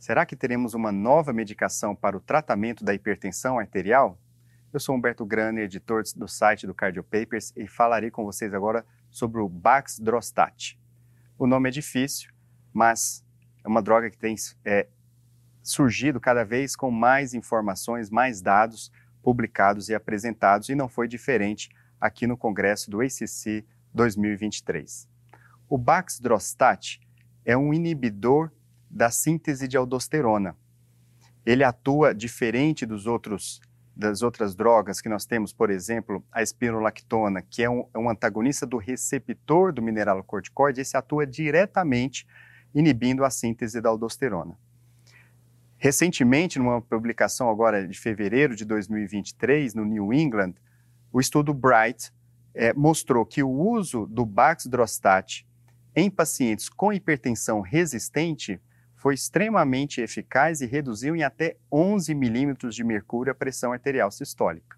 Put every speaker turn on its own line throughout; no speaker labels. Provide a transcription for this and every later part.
Será que teremos uma nova medicação para o tratamento da hipertensão arterial? Eu sou Humberto Graner, editor do site do Cardio Papers, e falarei com vocês agora sobre o Baxdrostat. O nome é difícil, mas é uma droga que tem é, surgido cada vez com mais informações, mais dados publicados e apresentados, e não foi diferente aqui no Congresso do ACC 2023. O Baxdrostat é um inibidor da síntese de aldosterona. Ele atua diferente dos outros das outras drogas que nós temos, por exemplo, a espirolactona, que é um, é um antagonista do receptor do mineralocorticoide, esse atua diretamente inibindo a síntese da aldosterona. Recentemente, numa publicação agora de fevereiro de 2023, no New England, o estudo Bright é, mostrou que o uso do Baxdrostat em pacientes com hipertensão resistente foi extremamente eficaz e reduziu em até 11 milímetros de mercúrio a pressão arterial sistólica.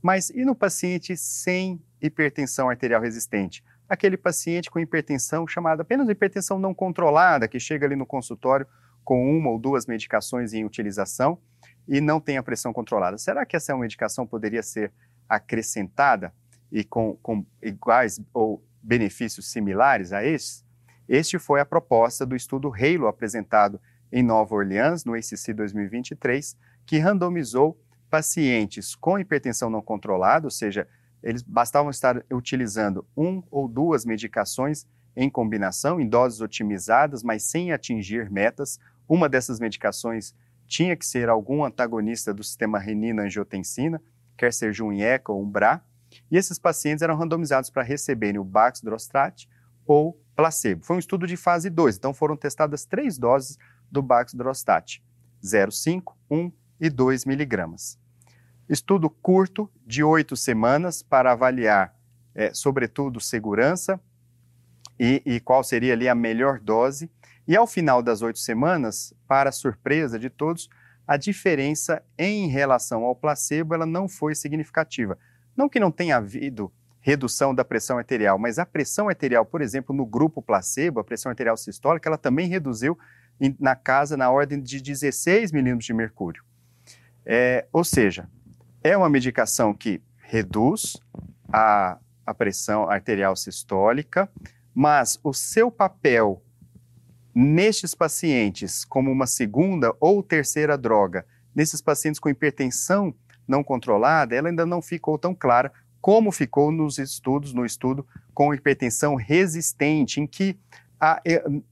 Mas e no paciente sem hipertensão arterial resistente? Aquele paciente com hipertensão chamada apenas hipertensão não controlada, que chega ali no consultório com uma ou duas medicações em utilização e não tem a pressão controlada. Será que essa medicação poderia ser acrescentada e com, com iguais ou benefícios similares a estes? Este foi a proposta do estudo Halo apresentado em Nova Orleans, no ACC 2023, que randomizou pacientes com hipertensão não controlada, ou seja, eles bastavam estar utilizando um ou duas medicações em combinação, em doses otimizadas, mas sem atingir metas. Uma dessas medicações tinha que ser algum antagonista do sistema renina-angiotensina, quer seja um IECA ou um BRA, e esses pacientes eram randomizados para receberem o Baxdrostat ou placebo. Foi um estudo de fase 2, então foram testadas três doses do Baxdrostat, 0,5, 1 e 2 miligramas. Estudo curto, de oito semanas, para avaliar, é, sobretudo, segurança e, e, qual seria ali a melhor dose. E ao final das oito semanas, para surpresa de todos, a diferença em relação ao placebo ela não foi significativa. Não que não tenha havido redução da pressão arterial, mas a pressão arterial, por exemplo, no grupo placebo, a pressão arterial sistólica, ela também reduziu na casa na ordem de 16 milímetros de mercúrio. É, ou seja, é uma medicação que reduz a, a pressão arterial sistólica, mas o seu papel nestes pacientes, como uma segunda ou terceira droga, nesses pacientes com hipertensão não controlada, ela ainda não ficou tão clara, como ficou nos estudos, no estudo com hipertensão resistente, em que a,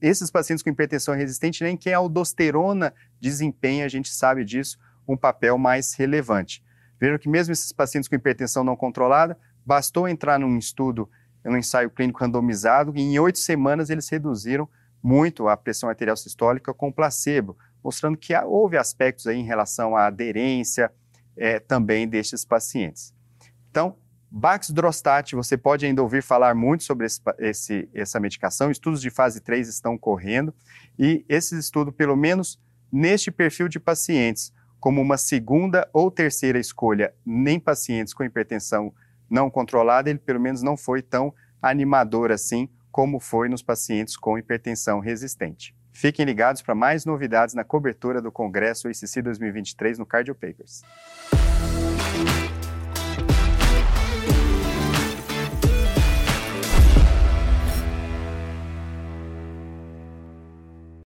esses pacientes com hipertensão resistente, nem que a aldosterona desempenha, a gente sabe disso, um papel mais relevante. Vejam que mesmo esses pacientes com hipertensão não controlada, bastou entrar num estudo, num ensaio clínico randomizado, e em oito semanas eles reduziram muito a pressão arterial sistólica com placebo, mostrando que houve aspectos aí em relação à aderência é, também destes pacientes. Então, Baxdrostat, você pode ainda ouvir falar muito sobre esse, esse, essa medicação, estudos de fase 3 estão correndo, e esses estudos, pelo menos neste perfil de pacientes, como uma segunda ou terceira escolha nem pacientes com hipertensão não controlada, ele pelo menos não foi tão animador assim como foi nos pacientes com hipertensão resistente. Fiquem ligados para mais novidades na cobertura do Congresso ACC 2023 no Cardio Papers.